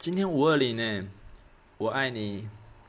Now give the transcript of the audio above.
今天五二零呢我爱你